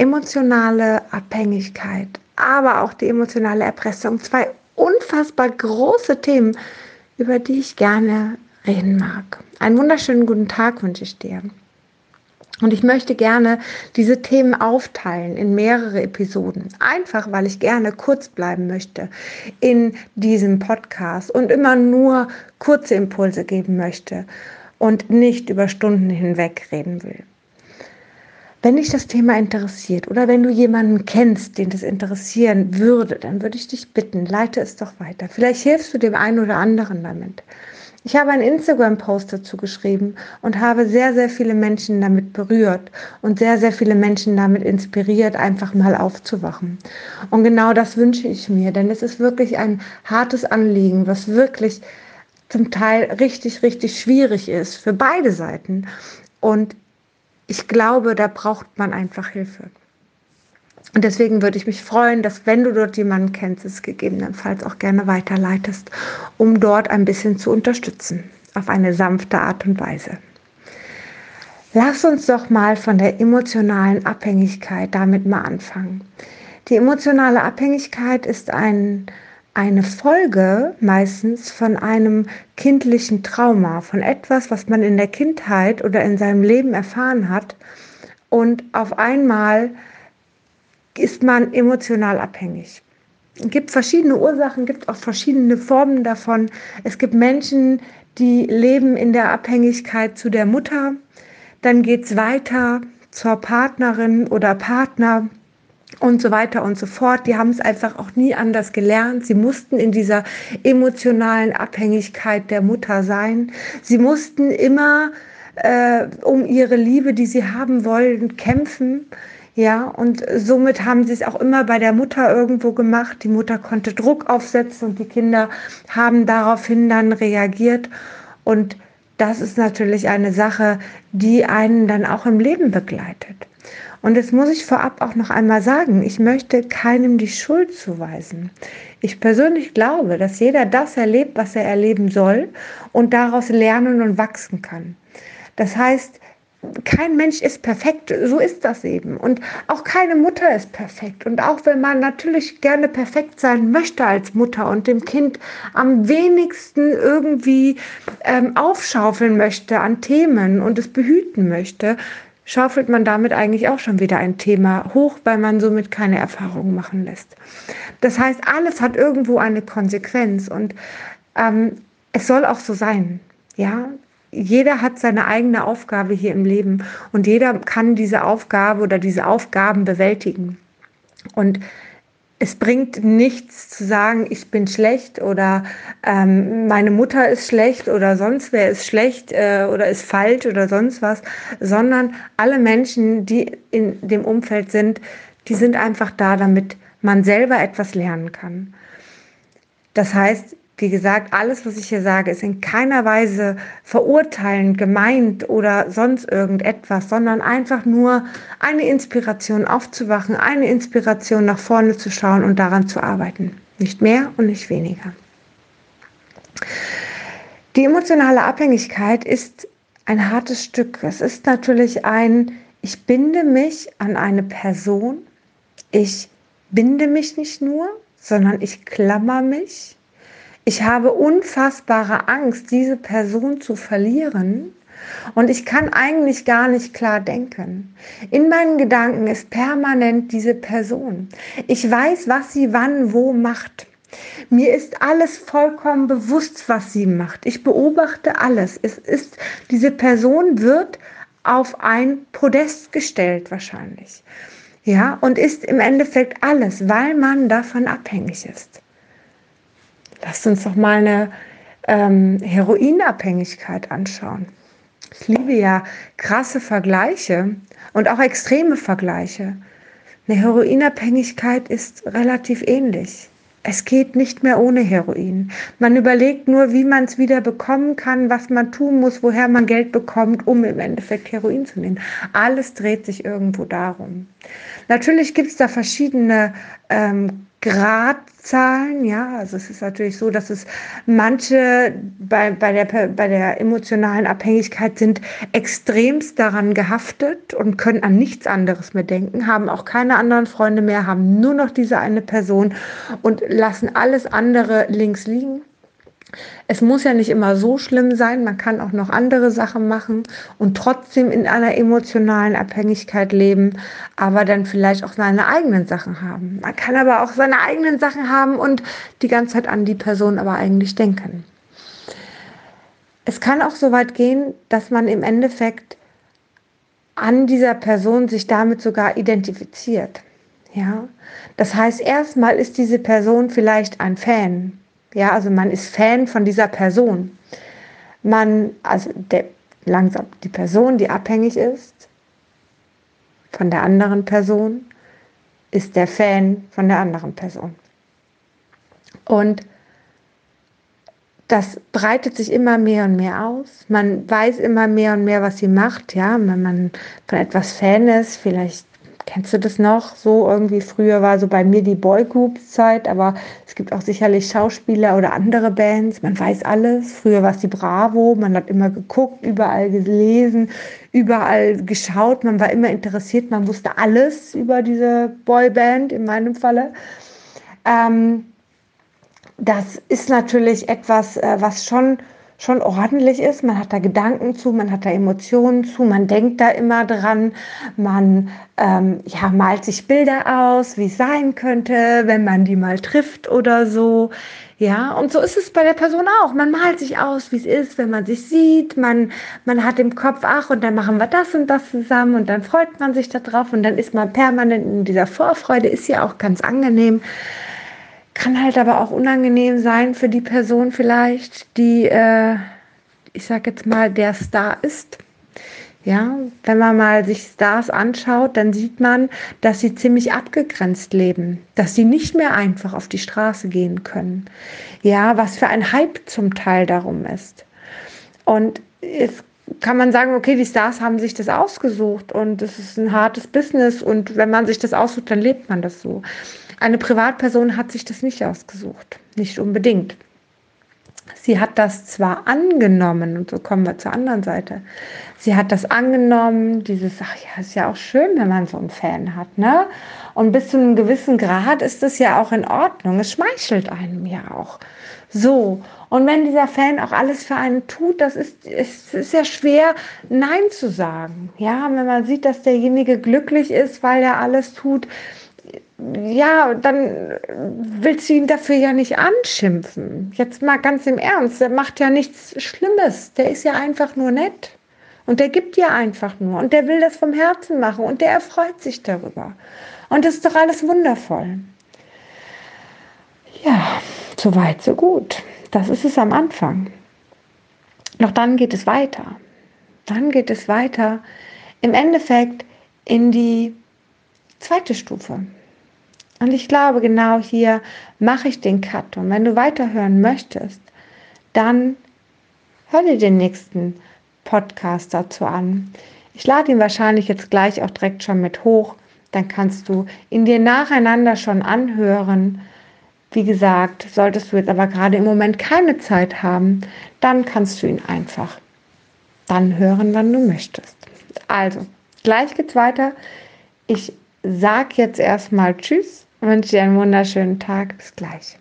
emotionale Abhängigkeit, aber auch die emotionale Erpressung. Zwei unfassbar große Themen, über die ich gerne reden mag. Einen wunderschönen guten Tag wünsche ich dir. Und ich möchte gerne diese Themen aufteilen in mehrere Episoden. Einfach, weil ich gerne kurz bleiben möchte in diesem Podcast und immer nur kurze Impulse geben möchte und nicht über Stunden hinweg reden will. Wenn dich das Thema interessiert oder wenn du jemanden kennst, den das interessieren würde, dann würde ich dich bitten, leite es doch weiter. Vielleicht hilfst du dem einen oder anderen damit. Ich habe einen Instagram-Post dazu geschrieben und habe sehr, sehr viele Menschen damit berührt und sehr, sehr viele Menschen damit inspiriert, einfach mal aufzuwachen. Und genau das wünsche ich mir, denn es ist wirklich ein hartes Anliegen, was wirklich zum Teil richtig, richtig schwierig ist für beide Seiten. Und ich glaube, da braucht man einfach Hilfe. Und deswegen würde ich mich freuen, dass wenn du dort jemanden kennst, es gegebenenfalls auch gerne weiterleitest, um dort ein bisschen zu unterstützen, auf eine sanfte Art und Weise. Lass uns doch mal von der emotionalen Abhängigkeit damit mal anfangen. Die emotionale Abhängigkeit ist ein, eine Folge meistens von einem kindlichen Trauma, von etwas, was man in der Kindheit oder in seinem Leben erfahren hat und auf einmal ist man emotional abhängig. Es gibt verschiedene Ursachen, gibt auch verschiedene Formen davon. Es gibt Menschen, die leben in der Abhängigkeit zu der Mutter. Dann geht es weiter zur Partnerin oder Partner und so weiter und so fort. Die haben es einfach auch nie anders gelernt. Sie mussten in dieser emotionalen Abhängigkeit der Mutter sein. Sie mussten immer äh, um ihre Liebe, die sie haben wollen, kämpfen. Ja, und somit haben sie es auch immer bei der Mutter irgendwo gemacht. Die Mutter konnte Druck aufsetzen und die Kinder haben daraufhin dann reagiert. Und das ist natürlich eine Sache, die einen dann auch im Leben begleitet. Und jetzt muss ich vorab auch noch einmal sagen, ich möchte keinem die Schuld zuweisen. Ich persönlich glaube, dass jeder das erlebt, was er erleben soll und daraus lernen und wachsen kann. Das heißt, kein Mensch ist perfekt, so ist das eben. Und auch keine Mutter ist perfekt. Und auch wenn man natürlich gerne perfekt sein möchte als Mutter und dem Kind am wenigsten irgendwie ähm, aufschaufeln möchte an Themen und es behüten möchte, schaufelt man damit eigentlich auch schon wieder ein Thema hoch, weil man somit keine Erfahrungen machen lässt. Das heißt, alles hat irgendwo eine Konsequenz und ähm, es soll auch so sein. Ja, jeder hat seine eigene Aufgabe hier im Leben und jeder kann diese Aufgabe oder diese Aufgaben bewältigen. Und es bringt nichts zu sagen, ich bin schlecht oder ähm, meine Mutter ist schlecht oder sonst wer ist schlecht äh, oder ist falsch oder sonst was, sondern alle Menschen, die in dem Umfeld sind, die sind einfach da, damit man selber etwas lernen kann. Das heißt, wie gesagt, alles, was ich hier sage, ist in keiner Weise verurteilend gemeint oder sonst irgendetwas, sondern einfach nur eine Inspiration aufzuwachen, eine Inspiration nach vorne zu schauen und daran zu arbeiten. Nicht mehr und nicht weniger. Die emotionale Abhängigkeit ist ein hartes Stück. Es ist natürlich ein, ich binde mich an eine Person. Ich binde mich nicht nur, sondern ich klammer mich ich habe unfassbare Angst, diese Person zu verlieren. Und ich kann eigentlich gar nicht klar denken. In meinen Gedanken ist permanent diese Person. Ich weiß, was sie wann wo macht. Mir ist alles vollkommen bewusst, was sie macht. Ich beobachte alles. Es ist, diese Person wird auf ein Podest gestellt wahrscheinlich. Ja, und ist im Endeffekt alles, weil man davon abhängig ist. Lasst uns doch mal eine ähm, Heroinabhängigkeit anschauen. Ich liebe ja krasse Vergleiche und auch extreme Vergleiche. Eine Heroinabhängigkeit ist relativ ähnlich. Es geht nicht mehr ohne Heroin. Man überlegt nur, wie man es wieder bekommen kann, was man tun muss, woher man Geld bekommt, um im Endeffekt Heroin zu nehmen. Alles dreht sich irgendwo darum. Natürlich gibt es da verschiedene ähm, Gradzahlen, ja. Also es ist natürlich so, dass es manche bei, bei, der, bei der emotionalen Abhängigkeit sind extremst daran gehaftet und können an nichts anderes mehr denken, haben auch keine anderen Freunde mehr, haben nur noch diese eine Person und lassen alles andere links liegen. Es muss ja nicht immer so schlimm sein, man kann auch noch andere Sachen machen und trotzdem in einer emotionalen Abhängigkeit leben, aber dann vielleicht auch seine eigenen Sachen haben. Man kann aber auch seine eigenen Sachen haben und die ganze Zeit an die Person aber eigentlich denken. Es kann auch so weit gehen, dass man im Endeffekt an dieser Person sich damit sogar identifiziert. Ja, das heißt, erstmal ist diese Person vielleicht ein Fan, ja, also man ist Fan von dieser Person. Man, also der, langsam die Person, die abhängig ist von der anderen Person, ist der Fan von der anderen Person. Und das breitet sich immer mehr und mehr aus. Man weiß immer mehr und mehr, was sie macht. Ja, wenn man von etwas Fan ist, vielleicht Kennst du das noch? So irgendwie früher war so bei mir die Boygroups-Zeit, aber es gibt auch sicherlich Schauspieler oder andere Bands. Man weiß alles. Früher war es die Bravo, man hat immer geguckt, überall gelesen, überall geschaut, man war immer interessiert, man wusste alles über diese Boyband in meinem Falle. Ähm, das ist natürlich etwas, äh, was schon schon ordentlich ist. Man hat da Gedanken zu, man hat da Emotionen zu, man denkt da immer dran, man ähm, ja, malt sich Bilder aus, wie es sein könnte, wenn man die mal trifft oder so. Ja, und so ist es bei der Person auch. Man malt sich aus, wie es ist, wenn man sich sieht. Man, man hat im Kopf, ach, und dann machen wir das und das zusammen und dann freut man sich darauf und dann ist man permanent in dieser Vorfreude, ist ja auch ganz angenehm kann halt aber auch unangenehm sein für die Person vielleicht, die, äh, ich sag jetzt mal, der Star ist. Ja, wenn man mal sich Stars anschaut, dann sieht man, dass sie ziemlich abgegrenzt leben, dass sie nicht mehr einfach auf die Straße gehen können. Ja, was für ein Hype zum Teil darum ist. Und es kann man sagen, okay, die Stars haben sich das ausgesucht und es ist ein hartes Business und wenn man sich das aussucht, dann lebt man das so. Eine Privatperson hat sich das nicht ausgesucht, nicht unbedingt. Sie hat das zwar angenommen, und so kommen wir zur anderen Seite. Sie hat das angenommen, dieses, ach ja, ist ja auch schön, wenn man so einen Fan hat, ne? Und bis zu einem gewissen Grad ist das ja auch in Ordnung. Es schmeichelt einem ja auch. So. Und wenn dieser Fan auch alles für einen tut, das ist, ist, ist ja schwer, Nein zu sagen. Ja, wenn man sieht, dass derjenige glücklich ist, weil er alles tut, ja, dann willst du ihn dafür ja nicht anschimpfen. Jetzt mal ganz im Ernst, der macht ja nichts Schlimmes. Der ist ja einfach nur nett. Und der gibt ja einfach nur. Und der will das vom Herzen machen. Und der erfreut sich darüber. Und das ist doch alles wundervoll. Ja, so weit, so gut. Das ist es am Anfang. Doch dann geht es weiter. Dann geht es weiter im Endeffekt in die zweite Stufe. Und ich glaube, genau hier mache ich den Cut. Und wenn du weiterhören möchtest, dann hör dir den nächsten Podcast dazu an. Ich lade ihn wahrscheinlich jetzt gleich auch direkt schon mit hoch. Dann kannst du ihn dir nacheinander schon anhören. Wie gesagt, solltest du jetzt aber gerade im Moment keine Zeit haben, dann kannst du ihn einfach dann hören, wann du möchtest. Also, gleich geht's weiter. Ich sag jetzt erstmal Tschüss wünsche dir einen wunderschönen Tag. Bis gleich.